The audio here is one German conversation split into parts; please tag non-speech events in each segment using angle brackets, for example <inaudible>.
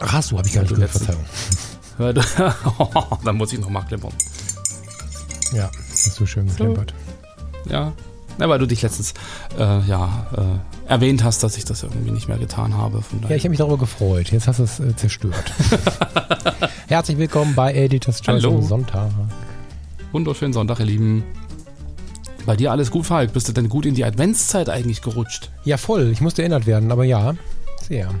Ach, hast du, habe ich gar nicht gehört, Verzeihung. <laughs> <laughs> Dann muss ich noch mal klimpern. Ja, hast du schön geklimpert. Ja, ja, weil du dich letztens äh, ja, äh, erwähnt hast, dass ich das irgendwie nicht mehr getan habe. ja, ich habe mich darüber gefreut. Jetzt hast du es äh, zerstört. <laughs> Herzlich willkommen bei Editors Choice Hallo. am Sonntag. Wunderschönen Sonntag, ihr Lieben. Bei dir alles gut, Falk? Bist du denn gut in die Adventszeit eigentlich gerutscht? Ja, voll. Ich musste erinnert werden, aber ja, sehr.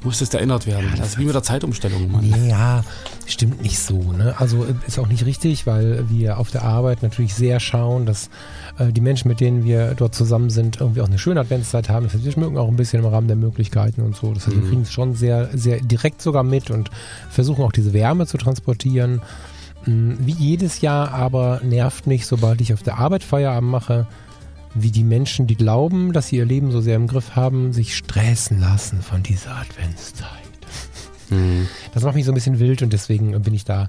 Du musstest erinnert werden. Ja, das das ist wie mit der Zeitumstellung, Mann. Ja, stimmt nicht so. Ne? Also äh, ist auch nicht richtig, weil wir auf der Arbeit natürlich sehr schauen, dass äh, die Menschen, mit denen wir dort zusammen sind, irgendwie auch eine schöne Adventszeit haben. Das heißt, wir schmücken auch ein bisschen im Rahmen der Möglichkeiten und so. Das heißt, wir Mhm. kriegen es schon sehr, sehr direkt sogar mit und versuchen auch diese Wärme zu transportieren. Mm, Wie jedes Jahr aber nervt mich, sobald ich auf der Arbeit Feierabend mache, wie die Menschen, die glauben, dass sie ihr Leben so sehr im Griff haben, sich stressen lassen von dieser Adventszeit. Mhm. Das macht mich so ein bisschen wild und deswegen bin ich da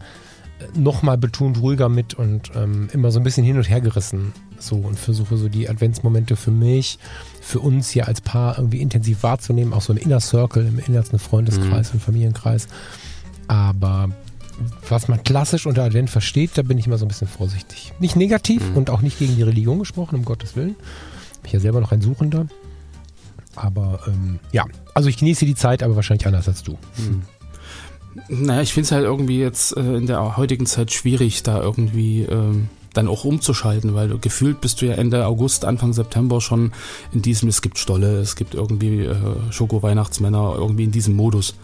nochmal betont ruhiger mit und ähm, immer so ein bisschen hin und her gerissen. So und versuche so die Adventsmomente für mich, für uns hier als Paar irgendwie intensiv wahrzunehmen, auch so im Inner Circle, im innersten Freundeskreis und Familienkreis. Aber was man klassisch unter Advent versteht, da bin ich immer so ein bisschen vorsichtig. Nicht negativ Mhm. und auch nicht gegen die Religion gesprochen, um Gottes Willen. Bin ich ja selber noch ein Suchender. Aber ähm, ja, also ich genieße die Zeit, aber wahrscheinlich anders als du. Naja, ich finde es halt irgendwie jetzt äh, in der heutigen Zeit schwierig, da irgendwie ähm, dann auch umzuschalten, weil du gefühlt bist du ja Ende August, Anfang September schon in diesem, es gibt Stolle, es gibt irgendwie äh, Schoko-Weihnachtsmänner, irgendwie in diesem Modus.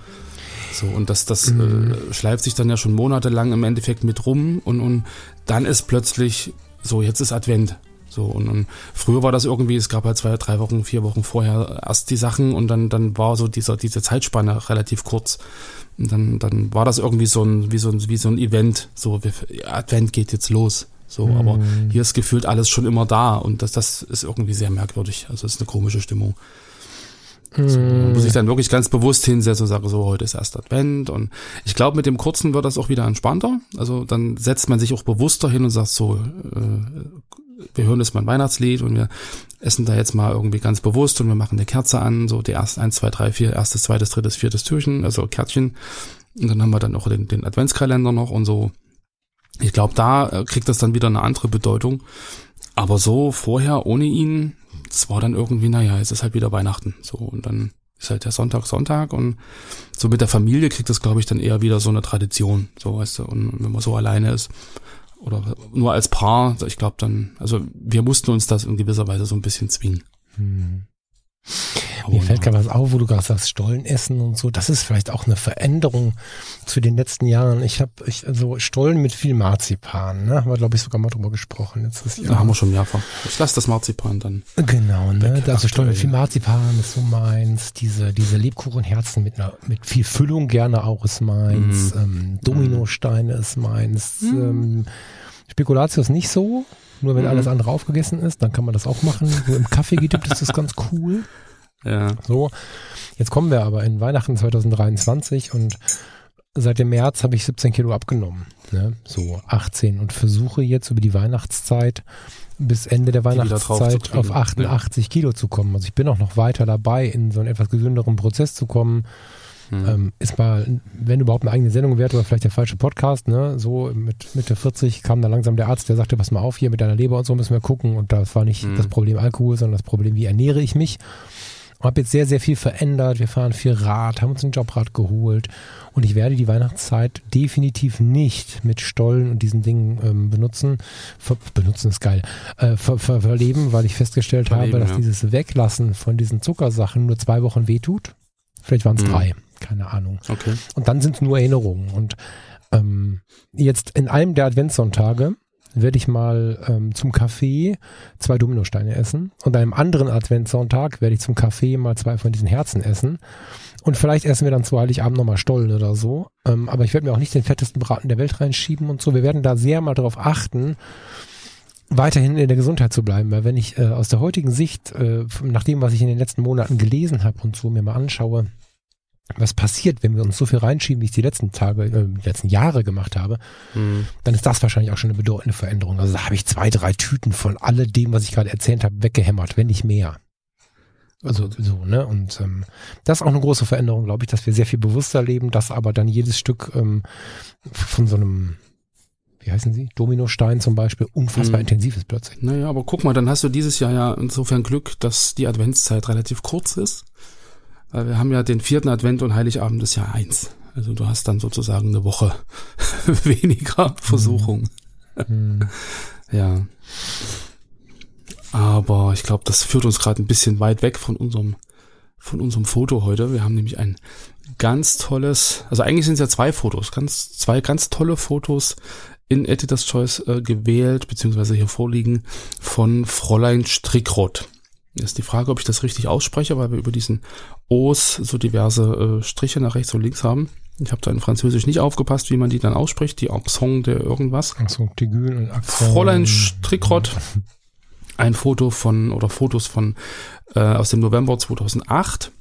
So, und das, das Mhm. äh, schleift sich dann ja schon monatelang im Endeffekt mit rum und, und dann ist plötzlich so, jetzt ist Advent. So, und, und früher war das irgendwie, es gab halt zwei, drei Wochen, vier Wochen vorher erst die Sachen und dann, dann war so dieser, diese Zeitspanne relativ kurz. Und dann, dann war das irgendwie so ein, wie so ein, wie so ein Event. So, Advent geht jetzt los. So, aber hier ist gefühlt alles schon immer da und das, das ist irgendwie sehr merkwürdig. Also es ist eine komische Stimmung. So, man muss ich dann wirklich ganz bewusst hinsetzen und sagen, so, heute ist erst Advent. Und ich glaube, mit dem kurzen wird das auch wieder entspannter. Also dann setzt man sich auch bewusster hin und sagt so, äh, wir hören jetzt mal ein Weihnachtslied und wir essen da jetzt mal irgendwie ganz bewusst und wir machen eine Kerze an, so die erste, eins, zwei, drei, vier, erstes, zweites, drittes, viertes Türchen, also Kärtchen. Und dann haben wir dann auch den, den Adventskalender noch und so. Ich glaube, da äh, kriegt das dann wieder eine andere Bedeutung. Aber so vorher ohne ihn, das war dann irgendwie, naja, es ist halt wieder Weihnachten. So, und dann ist halt der Sonntag Sonntag und so mit der Familie kriegt das, glaube ich, dann eher wieder so eine Tradition. So, weißt du, und wenn man so alleine ist oder nur als Paar, ich glaube dann, also wir mussten uns das in gewisser Weise so ein bisschen zwingen. Mir Aber fällt gerade was auf, wo du gerade sagst, Stollen essen und so. Das ist vielleicht auch eine Veränderung zu den letzten Jahren. Ich habe ich, also Stollen mit viel Marzipan, ne? Haben wir, glaube ich, sogar mal drüber gesprochen. Jetzt ist Da haben wir schon mehrfach. Ich lasse das Marzipan dann. Genau, ne? Weg, Also Stollen mit viel. Marzipan ist so meins. Diese, diese Lebkuchenherzen mit einer, mit viel Füllung gerne auch ist meins. Mhm. Ähm, Dominosteine ist meins. Ähm, Spekulatius nicht so. Nur wenn Mhm. alles andere aufgegessen ist, dann kann man das auch machen. So im Kaffee gibt es das ganz cool. <laughs> Ja. So, jetzt kommen wir aber in Weihnachten 2023 und seit dem März habe ich 17 Kilo abgenommen. Ne? So 18 und versuche jetzt über die Weihnachtszeit bis Ende der Weihnachtszeit auf 88 Kilo zu kommen. Also ich bin auch noch weiter dabei, in so einen etwas gesünderen Prozess zu kommen. Hm. Ähm, ist mal, wenn überhaupt eine eigene Sendung wert oder vielleicht der falsche Podcast, ne? So mit Mitte 40 kam dann langsam der Arzt, der sagte, pass mal auf, hier mit deiner Leber und so müssen wir gucken. Und das war nicht Mhm. das Problem Alkohol, sondern das Problem, wie ernähre ich mich. Habe jetzt sehr, sehr viel verändert. Wir fahren viel Rad, haben uns ein Jobrad geholt. Und ich werde die Weihnachtszeit definitiv nicht mit Stollen und diesen Dingen ähm, benutzen. Ver benutzen ist geil. Äh, ver ver verleben, weil ich festgestellt Verleben, habe, dass ja. dieses Weglassen von diesen Zuckersachen nur zwei Wochen wehtut. Vielleicht waren es Mhm. drei. Keine Ahnung. Okay. Und dann sind es nur Erinnerungen. Und ähm, jetzt in einem der Adventssonntage werde ich mal ähm, zum Kaffee zwei Dominosteine essen und an einem anderen Adventssonntag werde ich zum Kaffee mal zwei von diesen Herzen essen. Und vielleicht essen wir dann zu Heiligabend nochmal Stollen oder so. Ähm, aber ich werde mir auch nicht den fettesten Braten der Welt reinschieben und so. Wir werden da sehr mal darauf achten, weiterhin in der Gesundheit zu bleiben. Weil wenn ich äh, aus der heutigen Sicht, äh, nach dem, was ich in den letzten Monaten gelesen habe und so mir mal anschaue, was passiert, wenn wir uns so viel reinschieben, wie ich die letzten Tage, äh, die letzten Jahre gemacht habe, mhm. dann ist das wahrscheinlich auch schon eine bedeutende Veränderung. Also da habe ich zwei, drei Tüten von alledem, was ich gerade erzählt habe, weggehämmert, wenn nicht mehr. Also so, ne? Und ähm, das ist auch eine große Veränderung, glaube ich, dass wir sehr viel bewusster leben, dass aber dann jedes Stück ähm, von so einem, wie heißen sie, Dominostein zum Beispiel, unfassbar mhm. intensiv ist plötzlich. Naja, aber guck mal, dann hast du dieses Jahr ja insofern Glück, dass die Adventszeit relativ kurz ist. Weil wir haben ja den vierten Advent und Heiligabend ist Jahr eins. Also du hast dann sozusagen eine Woche <laughs> weniger Versuchung. Mhm. <laughs> ja. Aber ich glaube, das führt uns gerade ein bisschen weit weg von unserem, von unserem Foto heute. Wir haben nämlich ein ganz tolles, also eigentlich sind es ja zwei Fotos, ganz, zwei ganz tolle Fotos in Editor's Choice äh, gewählt, beziehungsweise hier vorliegen von Fräulein Strickrott. Ist die Frage, ob ich das richtig ausspreche, weil wir über diesen O's so diverse äh, Striche nach rechts und links haben. Ich habe da in Französisch nicht aufgepasst, wie man die dann ausspricht, die Accent der irgendwas. Accent aigu und. Fräulein Strickrott ein Foto von oder Fotos von äh, aus dem November 2008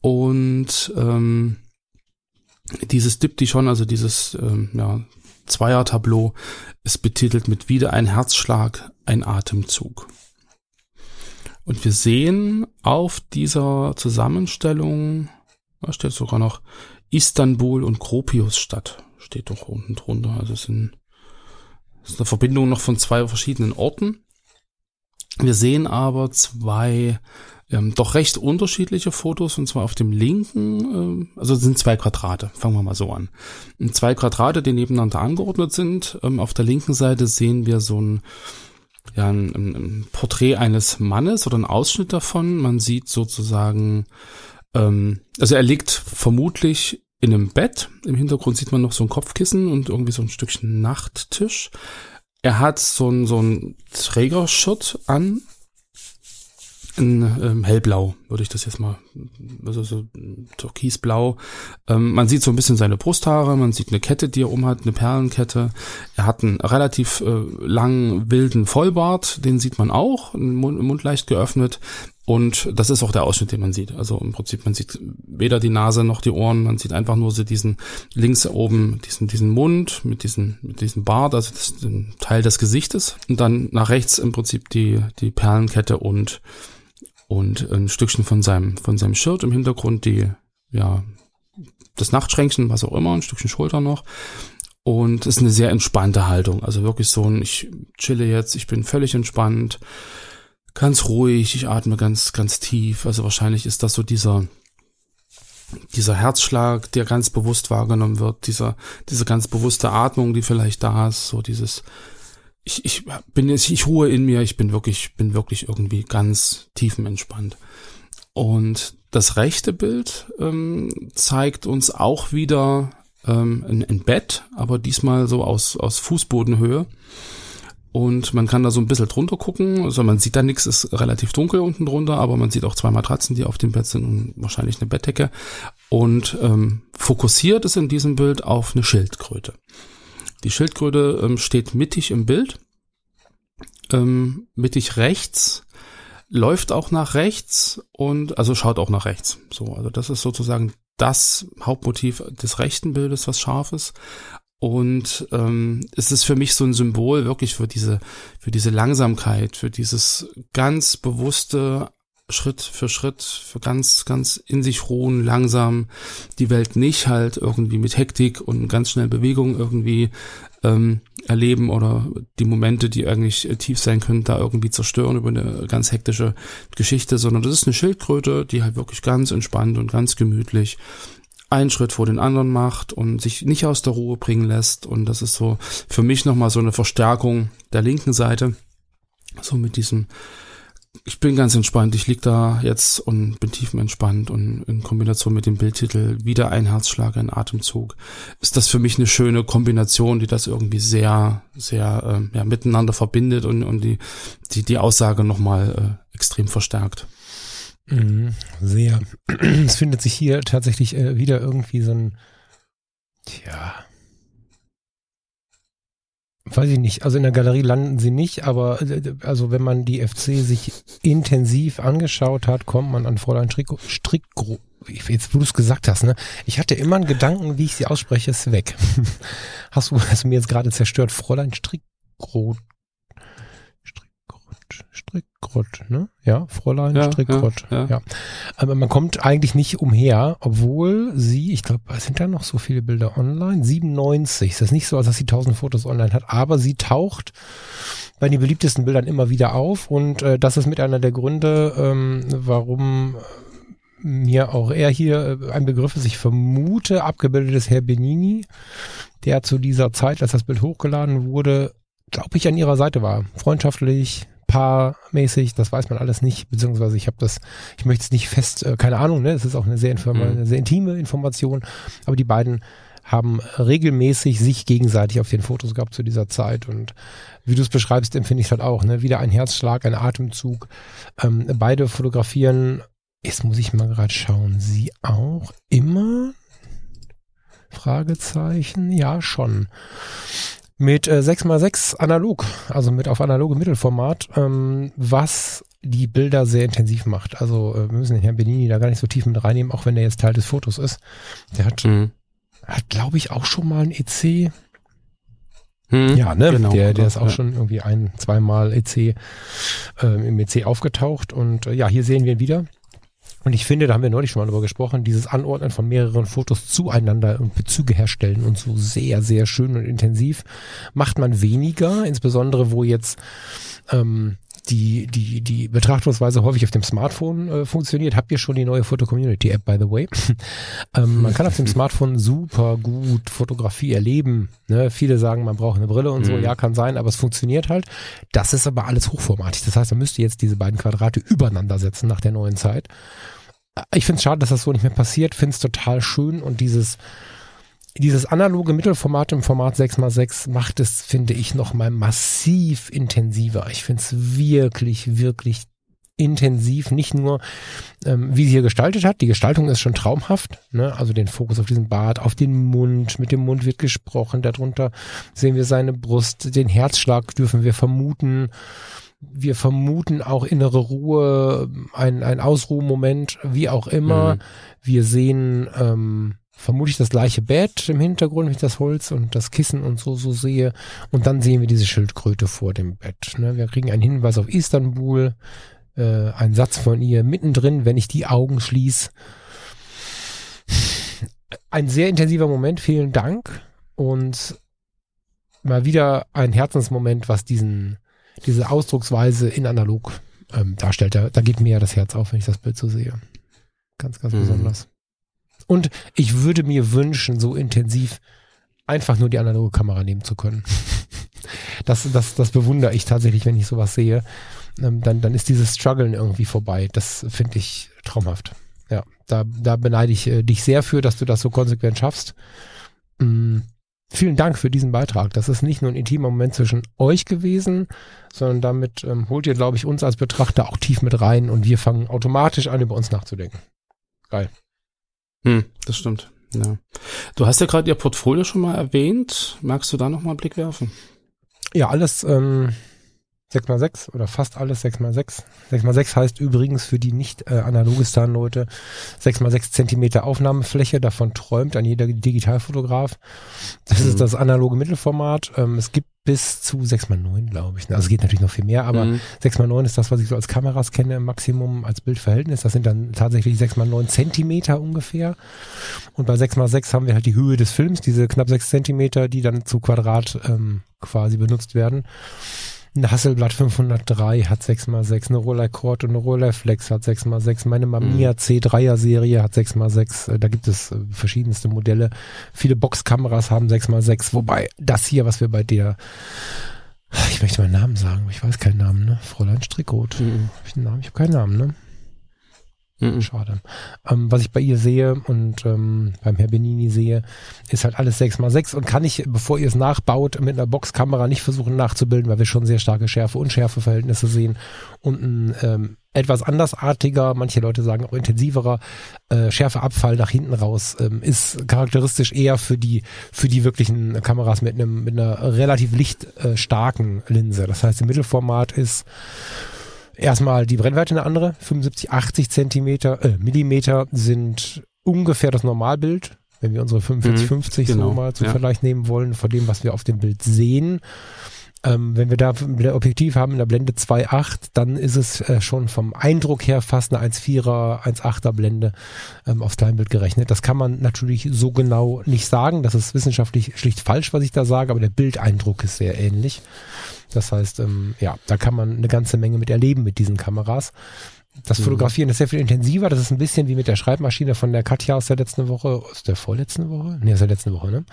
und ähm, dieses Diptychon, also dieses ähm, ja, Zweier-Tableau, ist betitelt mit wieder ein Herzschlag, ein Atemzug. Und wir sehen auf dieser Zusammenstellung, da steht sogar noch Istanbul und Gropiusstadt, steht doch unten drunter. Also es sind, es ist eine Verbindung noch von zwei verschiedenen Orten. Wir sehen aber zwei ähm, doch recht unterschiedliche Fotos und zwar auf dem linken, äh, also sind zwei Quadrate, fangen wir mal so an. Zwei Quadrate, die nebeneinander angeordnet sind. Ähm, auf der linken Seite sehen wir so ein, ja, ein, ein, Porträt eines Mannes oder ein Ausschnitt davon. Man sieht sozusagen, ähm, also er liegt vermutlich in einem Bett. Im Hintergrund sieht man noch so ein Kopfkissen und irgendwie so ein Stückchen Nachttisch. Er hat so ein, so ein Trägershirt an, in ähm, hellblau, würde ich das jetzt mal, also so türkisblau. Ähm, man sieht so ein bisschen seine Brusthaare, man sieht eine Kette, die er umhat, eine Perlenkette. Er hat einen relativ äh, langen, wilden Vollbart, den sieht man auch, Mund, Mund leicht geöffnet. Und das ist auch der Ausschnitt, den man sieht. Also im Prinzip, man sieht weder die Nase noch die Ohren, man sieht einfach nur so diesen links oben, diesen, diesen Mund mit diesem, mit diesem Bart, also das, den Teil des Gesichtes. Und dann nach rechts im Prinzip die, die Perlenkette und, und ein Stückchen von seinem, von seinem Shirt im Hintergrund, die, ja, das Nachtschränkchen, was auch immer, ein Stückchen Schulter noch. Und es ist eine sehr entspannte Haltung. Also wirklich so ein, ich chille jetzt, ich bin völlig entspannt ganz ruhig, ich atme ganz, ganz tief. Also wahrscheinlich ist das so dieser, dieser Herzschlag, der ganz bewusst wahrgenommen wird, dieser, diese ganz bewusste Atmung, die vielleicht da ist, so dieses, ich, ich bin jetzt, ich ruhe in mir, ich bin wirklich, bin wirklich irgendwie ganz tiefenentspannt. Und das rechte Bild ähm, zeigt uns auch wieder ähm, ein, ein Bett, aber diesmal so aus, aus Fußbodenhöhe. Und man kann da so ein bisschen drunter gucken. Also man sieht da nichts, ist relativ dunkel unten drunter, aber man sieht auch zwei Matratzen, die auf dem Bett sind und wahrscheinlich eine Bettdecke. Und ähm, fokussiert ist in diesem Bild auf eine Schildkröte. Die Schildkröte ähm, steht mittig im Bild, ähm, mittig rechts, läuft auch nach rechts und also schaut auch nach rechts. So, also das ist sozusagen das Hauptmotiv des rechten Bildes, was scharf ist. Und ähm, es ist für mich so ein Symbol wirklich für diese, für diese Langsamkeit, für dieses ganz bewusste Schritt für Schritt, für ganz, ganz in sich ruhen, langsam die Welt nicht halt irgendwie mit Hektik und ganz schnell Bewegung irgendwie ähm, erleben oder die Momente, die eigentlich tief sein können, da irgendwie zerstören über eine ganz hektische Geschichte, sondern das ist eine Schildkröte, die halt wirklich ganz entspannt und ganz gemütlich einen Schritt vor den anderen macht und sich nicht aus der Ruhe bringen lässt. Und das ist so für mich nochmal so eine Verstärkung der linken Seite. So mit diesem ich bin ganz entspannt. Ich lieg da jetzt und bin tiefenentspannt und in Kombination mit dem Bildtitel wieder ein Herzschlag, ein Atemzug. Ist das für mich eine schöne Kombination, die das irgendwie sehr, sehr äh, ja, miteinander verbindet und, und die, die, die Aussage nochmal äh, extrem verstärkt. Mhm, sehr. <clears throat> Es findet sich hier tatsächlich äh, wieder irgendwie so ein, tja, weiß ich nicht, also in der Galerie landen sie nicht, aber äh, also wenn man die FC sich intensiv angeschaut hat, kommt man an Fräulein Strick, Strickgro. Jetzt, wo du es gesagt hast, ne? Ich hatte immer einen Gedanken, wie ich sie ausspreche, ist weg. <laughs> Hast du, hast du mir jetzt gerade zerstört, Fräulein Strickgrot Strickrott, ne? Ja, Fräulein ja, Strickrott. Ja, ja. ja, Aber man kommt eigentlich nicht umher, obwohl sie, ich glaube, sind da noch so viele Bilder online? 97. Es ist nicht so, als dass sie 1000 Fotos online hat, aber sie taucht bei den beliebtesten Bildern immer wieder auf und äh, das ist mit einer der Gründe, ähm, warum mir auch er hier äh, ein Begriff ist. Ich vermute, abgebildetes Herr Benini, der zu dieser Zeit, als das Bild hochgeladen wurde, glaube ich, an ihrer Seite war. Freundschaftlich, paarmäßig, das weiß man alles nicht, beziehungsweise ich habe das, ich möchte es nicht fest, äh, keine Ahnung, ne, es ist auch eine sehr, mhm. eine sehr intime Information, aber die beiden haben regelmäßig sich gegenseitig auf den Fotos gehabt zu dieser Zeit und wie du es beschreibst, empfinde ich es halt auch, ne, wieder ein Herzschlag, ein Atemzug, ähm, beide fotografieren, jetzt muss ich mal gerade schauen, sie auch immer? Fragezeichen, ja schon mit äh, 6x6 analog, also mit auf analoge Mittelformat, ähm, was die Bilder sehr intensiv macht. Also äh, wir müssen den Herrn Benini da gar nicht so tief mit reinnehmen, auch wenn der jetzt Teil des Fotos ist. Der hat, mhm. hat glaube ich, auch schon mal ein EC. Hm, ja, ne? Genau, der, der ist auch ja. schon irgendwie ein, zweimal EC äh, im EC aufgetaucht. Und äh, ja, hier sehen wir ihn wieder. Und ich finde, da haben wir neulich schon mal drüber gesprochen, dieses Anordnen von mehreren Fotos zueinander und Bezüge herstellen und so sehr, sehr schön und intensiv macht man weniger, insbesondere wo jetzt ähm, die, die, die Betrachtungsweise häufig auf dem Smartphone äh, funktioniert. Habt ihr schon die neue Foto-Community-App, by the way? <laughs> ähm, man kann auf dem Smartphone super gut Fotografie erleben. Ne? Viele sagen, man braucht eine Brille und so. Mhm. Ja, kann sein, aber es funktioniert halt. Das ist aber alles hochformatig. Das heißt, man müsste jetzt diese beiden Quadrate übereinander setzen nach der neuen Zeit. Ich finde es schade, dass das so nicht mehr passiert. Finde es total schön und dieses dieses analoge Mittelformat im Format 6x6 macht es, finde ich, nochmal massiv intensiver. Ich finde es wirklich, wirklich intensiv, nicht nur, ähm, wie sie hier gestaltet hat. Die Gestaltung ist schon traumhaft, ne? also den Fokus auf diesen Bart, auf den Mund, mit dem Mund wird gesprochen, darunter sehen wir seine Brust, den Herzschlag dürfen wir vermuten. Wir vermuten auch innere Ruhe, ein, ein Ausruhmoment, wie auch immer. Mhm. Wir sehen ähm, vermutlich das gleiche Bett im Hintergrund, wenn ich das Holz und das Kissen und so so sehe. Und dann sehen wir diese Schildkröte vor dem Bett. Ne? Wir kriegen einen Hinweis auf Istanbul, äh, einen Satz von ihr mittendrin, wenn ich die Augen schließe. Ein sehr intensiver Moment, vielen Dank. Und mal wieder ein Herzensmoment, was diesen, diese Ausdrucksweise in analog ähm, darstellt. Da, da geht mir ja das Herz auf, wenn ich das Bild so sehe. Ganz, ganz mhm. besonders. Und ich würde mir wünschen, so intensiv einfach nur die analoge Kamera nehmen zu können. <laughs> Das, das, das bewundere ich tatsächlich, wenn ich sowas sehe. Ähm, dann, dann ist dieses Struggeln irgendwie vorbei. Das finde ich traumhaft. Ja, da, da beneide ich äh, dich sehr für, dass du das so konsequent schaffst. Mm, vielen Dank für diesen Beitrag. Das ist nicht nur ein intimer Moment zwischen euch gewesen, sondern damit ähm, holt ihr, glaube ich, uns als Betrachter auch tief mit rein und wir fangen automatisch an, über uns nachzudenken. Geil. Hm, das stimmt. Ja. Du hast ja gerade ihr Portfolio schon mal erwähnt. Magst du da noch mal einen Blick werfen? Ja, alles ähm, 6x6 oder fast alles 6x6. 6x6 heißt übrigens für die nicht äh, Analogistan-Leute 6x6 Zentimeter Aufnahmefläche. Davon träumt ein jeder Digitalfotograf. Das mhm. ist das analoge Mittelformat. Ähm, es gibt bis zu 6x9, glaube ich. Also es geht natürlich noch viel mehr, aber mhm. 6x9 ist das, was ich so als Kameras kenne, im Maximum als Bildverhältnis. Das sind dann tatsächlich 6x9 Zentimeter ungefähr. Und bei 6x6 haben wir halt die Höhe des Films, diese knapp 6 Zentimeter, die dann zu Quadrat ähm, quasi benutzt werden. Eine Hasselblatt 503 hat 6x6, eine Rolleicord und eine Rolleiflex hat 6x6, meine Mamiya mhm. C3er Serie hat 6x6, äh, da gibt es äh, verschiedenste Modelle. Viele Boxkameras haben 6x6, wobei das hier, was wir bei der Ich möchte meinen Namen sagen, ich weiß keinen Namen, ne? Fräulein Strickroth. Mhm. Hab ich einen Namen? Ich habe keinen Namen, ne? Mhm. Schade. Ähm, was ich bei ihr sehe und ähm, beim Herr Benini sehe, ist halt alles 6x6 und kann ich, bevor ihr es nachbaut, mit einer Boxkamera nicht versuchen nachzubilden, weil wir schon sehr starke Schärfe und Schärfeverhältnisse sehen und ein ähm, etwas andersartiger, manche Leute sagen auch intensiverer äh, Schärfeabfall nach hinten raus ähm, ist charakteristisch eher für die für die wirklichen Kameras mit einem mit einer relativ lichtstarken Linse. Das heißt, im Mittelformat ist erstmal die Brennweite eine andere, 75, 80 Zentimeter, äh, Millimeter sind ungefähr das Normalbild, wenn wir unsere 45, Mhm, 50 genau, so mal zum ja. Vergleich nehmen wollen, von dem, was wir auf dem Bild sehen. Ähm, wenn wir da ein Objektiv haben in der Blende 2.8, dann ist es äh, schon vom Eindruck her fast eine 1.4er, 1.8er Blende ähm, aufs Kleinbild gerechnet. Das kann man natürlich so genau nicht sagen. Das ist wissenschaftlich schlicht falsch, was ich da sage, aber der Bildeindruck ist sehr ähnlich. Das heißt, ähm, ja, da kann man eine ganze Menge mit erleben mit diesen Kameras. Das Mhm. Fotografieren ist sehr viel intensiver. Das ist ein bisschen wie mit der Schreibmaschine von der Katja aus der letzten Woche. Aus der vorletzten Woche? Nee, aus der letzten Woche, ne?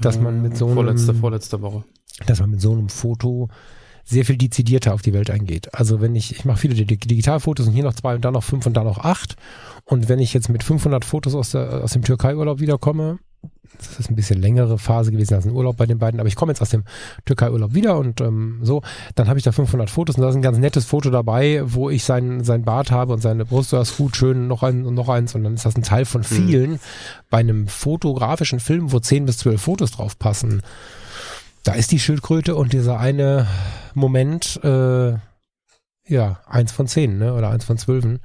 Dass man mit so einem, Vorletzte, vorletzte Woche. dass man mit so einem Foto sehr viel dezidierter auf die Welt eingeht. Also wenn ich, ich mache viele Dig- Digitalfotos und hier noch zwei und dann noch fünf und dann noch acht. Und wenn ich jetzt mit 500 Fotos aus, der, aus dem Türkei-Urlaub wiederkomme, das ist ein bisschen längere Phase gewesen als ein Urlaub bei den beiden, aber ich komme jetzt aus dem Türkei-Urlaub wieder und ähm, so, dann habe ich da 500 Fotos und da ist ein ganz nettes Foto dabei, wo ich sein, sein Bart habe und seine Brust, das gut schön, noch ein und noch eins und dann ist das ein Teil von vielen. Bei einem fotografischen Film, wo 10 bis 12 Fotos drauf passen, da ist die Schildkröte und dieser eine Moment, äh, ja, eins von zehn, ne? Oder eins von zwölfen.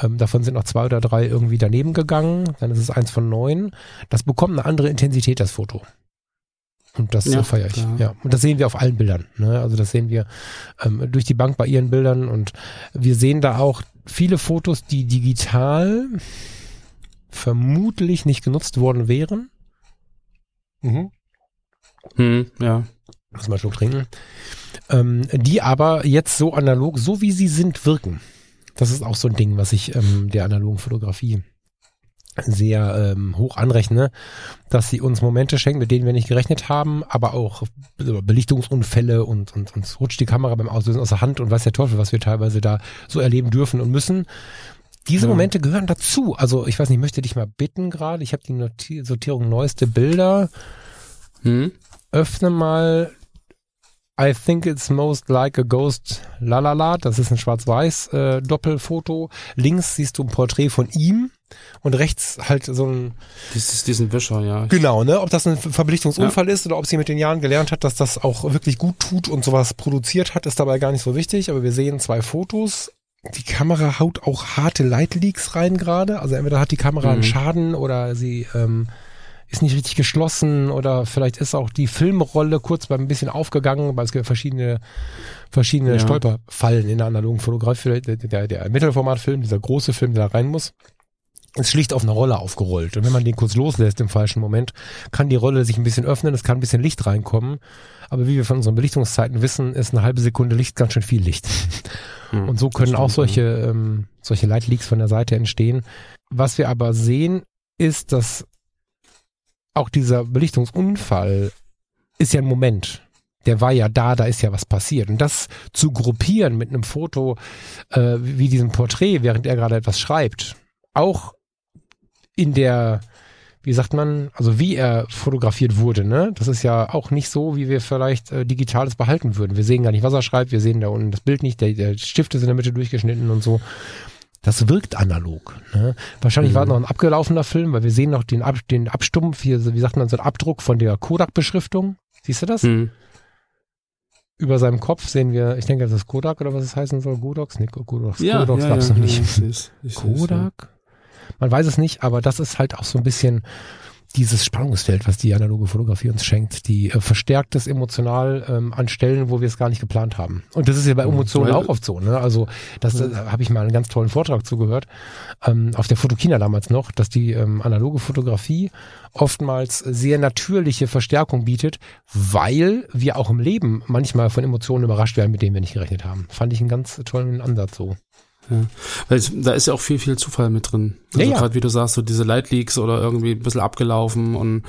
Ähm, davon sind noch zwei oder drei irgendwie daneben gegangen. Dann ist es eins von neun. Das bekommt eine andere Intensität, das Foto. Und das Ja, äh, feiere ich. klar. Ja. Und das sehen wir auf allen Bildern. Ne? Also das sehen wir ähm, durch die Bank bei ihren Bildern. Und wir sehen da auch viele Fotos, die digital vermutlich nicht genutzt worden wären. Mhm. Hm, ja. muss mal Schluck trinken, ähm, die aber jetzt so analog, so wie sie sind, wirken. Das ist auch so ein Ding, was ich ähm, der analogen Fotografie sehr ähm, hoch anrechne, dass sie uns Momente schenkt, mit denen wir nicht gerechnet haben, aber auch Be- Belichtungsunfälle und, und uns rutscht die Kamera beim Auslösen aus der Hand und weiß der Teufel, was wir teilweise da so erleben dürfen und müssen. Diese Ja. Momente gehören dazu. Also ich weiß nicht, ich möchte dich mal bitten gerade. Ich habe die Noti Sortierung neueste Bilder Hm? öffne mal I think it's most like a ghost lalala. Das ist ein schwarz-weiß äh, Doppelfoto. Links siehst du ein Porträt von ihm und rechts halt so ein Dieses, diesen Wischer, ja. Genau, ne? Ob das ein Ver- Verblichtungsunfall ist oder ob sie mit den Jahren gelernt hat, dass das auch wirklich gut tut und sowas produziert hat, ist dabei gar nicht so wichtig. Aber wir sehen zwei Fotos. Die Kamera haut auch harte Lightleaks rein gerade. Also entweder hat die Kamera einen Mhm. Schaden oder sie ähm, ist nicht richtig geschlossen oder vielleicht ist auch die Filmrolle kurz beim ein bisschen aufgegangen, weil es gibt verschiedene verschiedene Ja. Stolperfallen in der analogen Fotografie. Der, der, der Mittelformatfilm, dieser große Film, der da rein muss, ist schlicht auf einer Rolle aufgerollt. Und wenn man den kurz loslässt im falschen Moment, kann die Rolle sich ein bisschen öffnen, es kann ein bisschen Licht reinkommen. Aber wie wir von unseren Belichtungszeiten wissen, ist eine halbe Sekunde Licht ganz schön viel Licht. <laughs> Hm, Und so können das auch stimmt, solche, ähm, solche Lightleaks von der Seite entstehen. Was wir aber sehen, ist, dass auch dieser Belichtungsunfall ist ja ein Moment. Der war ja da, da ist ja was passiert. Und das zu gruppieren mit einem Foto äh, wie diesem Porträt, während er gerade etwas schreibt, auch in der, wie sagt man, also wie er fotografiert wurde, ne? Das ist ja auch nicht so, wie wir vielleicht äh, Digitales behalten würden. Wir sehen gar nicht, was er schreibt, wir sehen da unten das Bild nicht, der, der Stift ist in der Mitte durchgeschnitten und so. Das wirkt analog. Ne? Wahrscheinlich Mhm. war es noch ein abgelaufener Film, weil wir sehen noch den, Ab, den Abstumpf, hier, wie sagt man, so ein Abdruck von der Kodak-Beschriftung. Siehst du das? Hm. Über seinem Kopf sehen wir, ich denke, das ist Kodak oder was es heißen soll. Godox? Nee, Godox, Ja, Godox ja, gab's ja, noch nicht. ich seh's, ich Kodak? Man weiß es nicht, aber das ist halt auch so ein bisschen dieses Spannungsfeld, was die analoge Fotografie uns schenkt, die äh, verstärkt es emotional ähm, an Stellen, wo wir es gar nicht geplant haben. Und das ist ja bei Emotionen Weil- auch oft so. Ne? Also das äh, habe ich mal einen ganz tollen Vortrag zugehört, ähm, auf der Fotokina damals noch, dass die ähm, analoge Fotografie oftmals sehr natürliche Verstärkung bietet, weil wir auch im Leben manchmal von Emotionen überrascht werden, mit denen wir nicht gerechnet haben. Fand ich einen ganz tollen Ansatz so. Ja. Weil da ist ja auch viel, viel Zufall mit drin. Also Ja, ja. gerade wie du sagst, so diese Lightleaks oder irgendwie ein bisschen abgelaufen und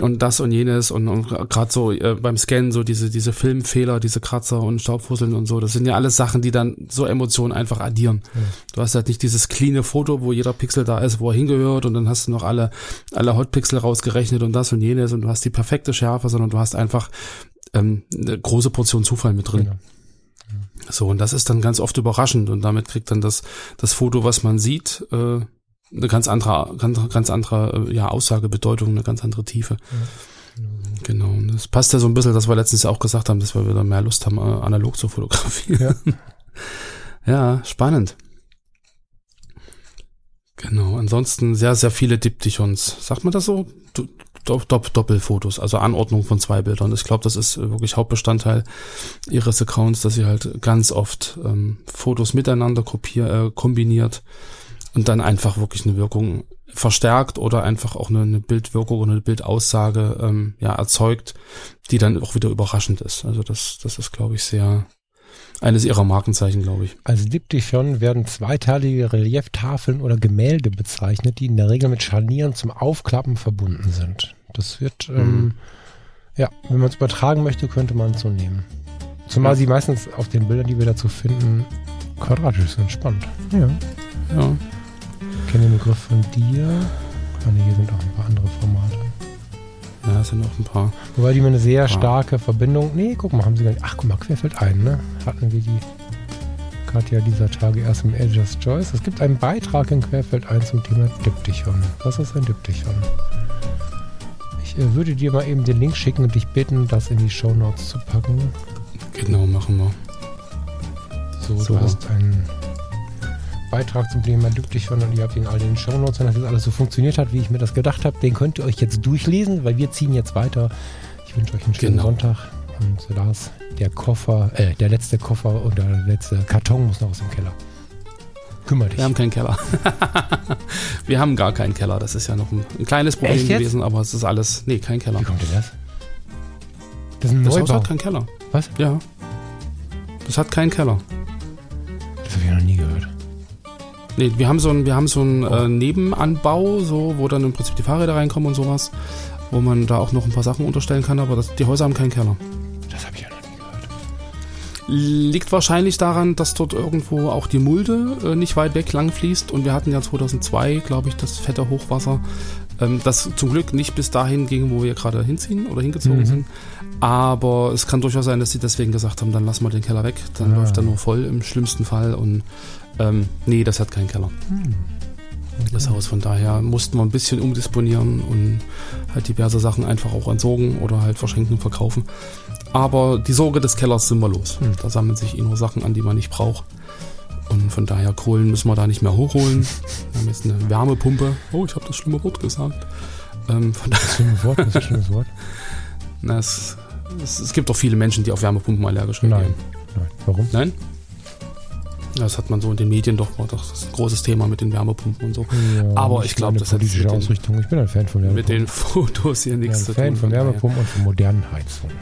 und das und jenes und, und gerade so äh, beim Scannen so diese diese Filmfehler, diese Kratzer und Staubfusseln und so, das sind ja alles Sachen, die dann so Emotionen einfach addieren. Du hast halt nicht dieses cleane Foto, wo jeder Pixel da ist, wo er hingehört und dann hast du noch alle alle Hotpixel rausgerechnet und das und jenes und du hast die perfekte Schärfe, sondern du hast einfach ähm, eine große Portion Zufall mit drin. Genau. So, und das ist dann ganz oft überraschend und damit kriegt dann das, das Foto, was man sieht, äh, eine ganz andere, ganz, ganz andere, äh, ja, Aussagebedeutung, eine ganz andere Tiefe. Genau. Und das passt ja so ein bisschen, dass wir letztens ja auch gesagt haben, dass wir wieder mehr Lust haben, äh, analog zu fotografieren. Ja. <laughs> ja, spannend. Genau. Ansonsten sehr, sehr viele Diptychons. Sagt man das so? Du- Dopp- Dopp- Doppelfotos, also Anordnung von zwei Bildern. Ich glaube, das ist äh, wirklich Hauptbestandteil ihres Accounts, dass sie halt ganz oft ähm, Fotos miteinander kopier, äh, kombiniert und dann einfach wirklich eine Wirkung verstärkt oder einfach auch eine, eine Bildwirkung oder eine Bildaussage ähm, ja erzeugt, die dann auch wieder überraschend ist. Also das, das ist, glaube ich, sehr eines ihrer Markenzeichen, glaube ich. Als Diptychon werden zweiteilige Relieftafeln oder Gemälde bezeichnet, die in der Regel mit Scharnieren zum Aufklappen verbunden sind. Das wird, ähm, ja, wenn man es übertragen möchte, könnte man es so nehmen. Zumal Ja. sie meistens auf den Bildern, die wir dazu finden, quadratisch sind. Spannend. Ja. Ja. Ich kenne den Begriff von dir. Ah, nee, hier sind auch ein paar andere Formate. Ja, es sind auch ein paar. Wobei die mir eine sehr starke Verbindung. Nee, guck mal, haben sie gar nicht. Ach, guck mal, querfällt ein, ne? Hatten wir die Katja dieser Tage erst im Edger's Choice. Es gibt einen Beitrag in Querfeld ein zum Thema Diptychon. Was ist ein Diptychon? Ich äh, würde dir mal eben den Link schicken und dich bitten, das in die Shownotes zu packen. Genau, machen wir. So, So. du hast einen Beitrag zum Thema Diptychon und ihr habt ihn alle in den Shownotes. Wenn das jetzt alles so funktioniert hat, wie ich mir das gedacht habe, den könnt ihr euch jetzt durchlesen, weil wir ziehen jetzt weiter. Ich wünsche euch einen schönen Genau. Sonntag. Und Lars, der Koffer, äh, der letzte Koffer und der letzte Karton muss noch aus dem Keller. Kümmer dich. Wir haben keinen Keller. <laughs> wir haben gar keinen Keller. Das ist ja noch ein, ein kleines Problem gewesen, aber es ist alles. Nee, kein Keller. Wie kommt denn das? Das ist ein Das Haus Neubau. hat keinen Keller. Was? Ja. Das hat keinen Keller. Das habe ich noch nie gehört. Nee, wir haben so einen, wir haben so einen Oh. äh, Nebenanbau, so, wo dann im Prinzip die Fahrräder reinkommen und sowas, wo man da auch noch ein paar Sachen unterstellen kann, aber das, die Häuser haben keinen Keller. Liegt wahrscheinlich daran, dass dort irgendwo auch die Mulde äh, nicht weit weg lang fließt und wir hatten ja 2002, glaube ich, das fette Hochwasser, ähm, das zum Glück nicht bis dahin ging, wo wir gerade hinziehen oder hingezogen Mhm. sind. Aber es kann durchaus sein, dass sie deswegen gesagt haben, dann lassen wir den Keller weg, dann Ah. läuft er nur voll im schlimmsten Fall und ähm, nee, das hat keinen Keller. Hm. Das Haus. Von daher mussten wir ein bisschen umdisponieren und halt diverse Sachen einfach auch entsorgen oder halt verschenken und verkaufen. Aber die Sorge des Kellers sind wir los. Hm. Da sammeln sich eh nur Sachen an, die man nicht braucht. Und von daher Kohlen müssen wir da nicht mehr hochholen. <laughs> Wir haben jetzt eine Wärmepumpe. Oh, ich habe das schlimme Wort gesagt. Ähm, von Das ist ein schönes Wort. Das ist ein schönes Wort. <laughs> na, es, es, es gibt auch viele Menschen, die auf Wärmepumpen allergisch Nein. reagieren. Nein. Warum? Nein? Das hat man so in den Medien doch, das ist ein großes Thema mit den Wärmepumpen und so. Ja, Aber ich glaub, meine das hat politische mit den- Ausrichtung. Ich bin ein Fan von Mit Wärmepumpen. den Fotos hier Ich bin nichts ein zu Fan tun. von daher Wärmepumpen und von modernen Heizungen.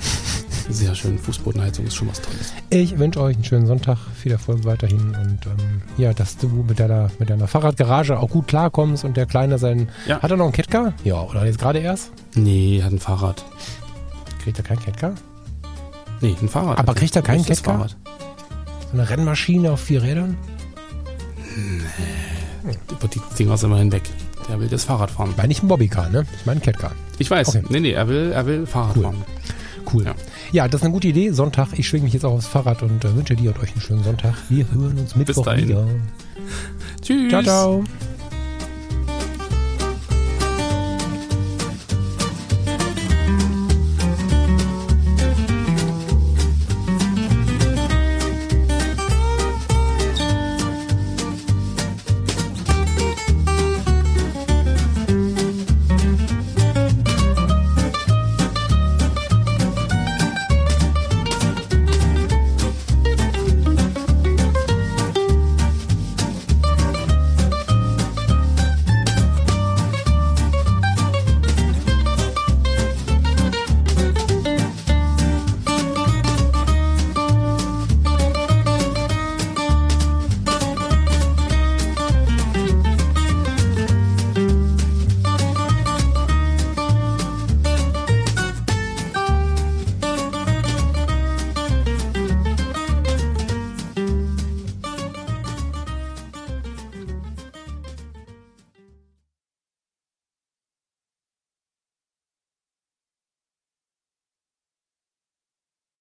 Sehr schön. Fußbodenheizung ist schon was Tolles. Ich wünsche euch einen schönen Sonntag, viel Erfolg weiterhin und ähm, ja, dass du mit deiner, mit deiner Fahrradgarage auch gut klarkommst und der Kleine sein. Ja. Hat er noch einen Catcar? Ja, oder jetzt gerade erst? Nee, hat ein Fahrrad. Kriegt er keinen Catcar? Nee, ein Fahrrad. Aber er. kriegt er keinen Echtes Catcar? Fahrrad. Eine Rennmaschine auf vier Rädern? Über die Dinger sind wir hinweg. Der will das Fahrrad fahren. War nicht ein Bobbycar, ne? Ich meine ein Catcar. Ich weiß. Okay. Nee, nee, er will, er will Fahrrad Cool. fahren. Cool. Ja. Ja. das ist eine gute Idee. Sonntag. Ich schwinge mich jetzt auch aufs Fahrrad und äh, wünsche dir und euch einen schönen Sonntag. Wir hören uns Mittwoch wieder. Tschüss. Ciao, ciao.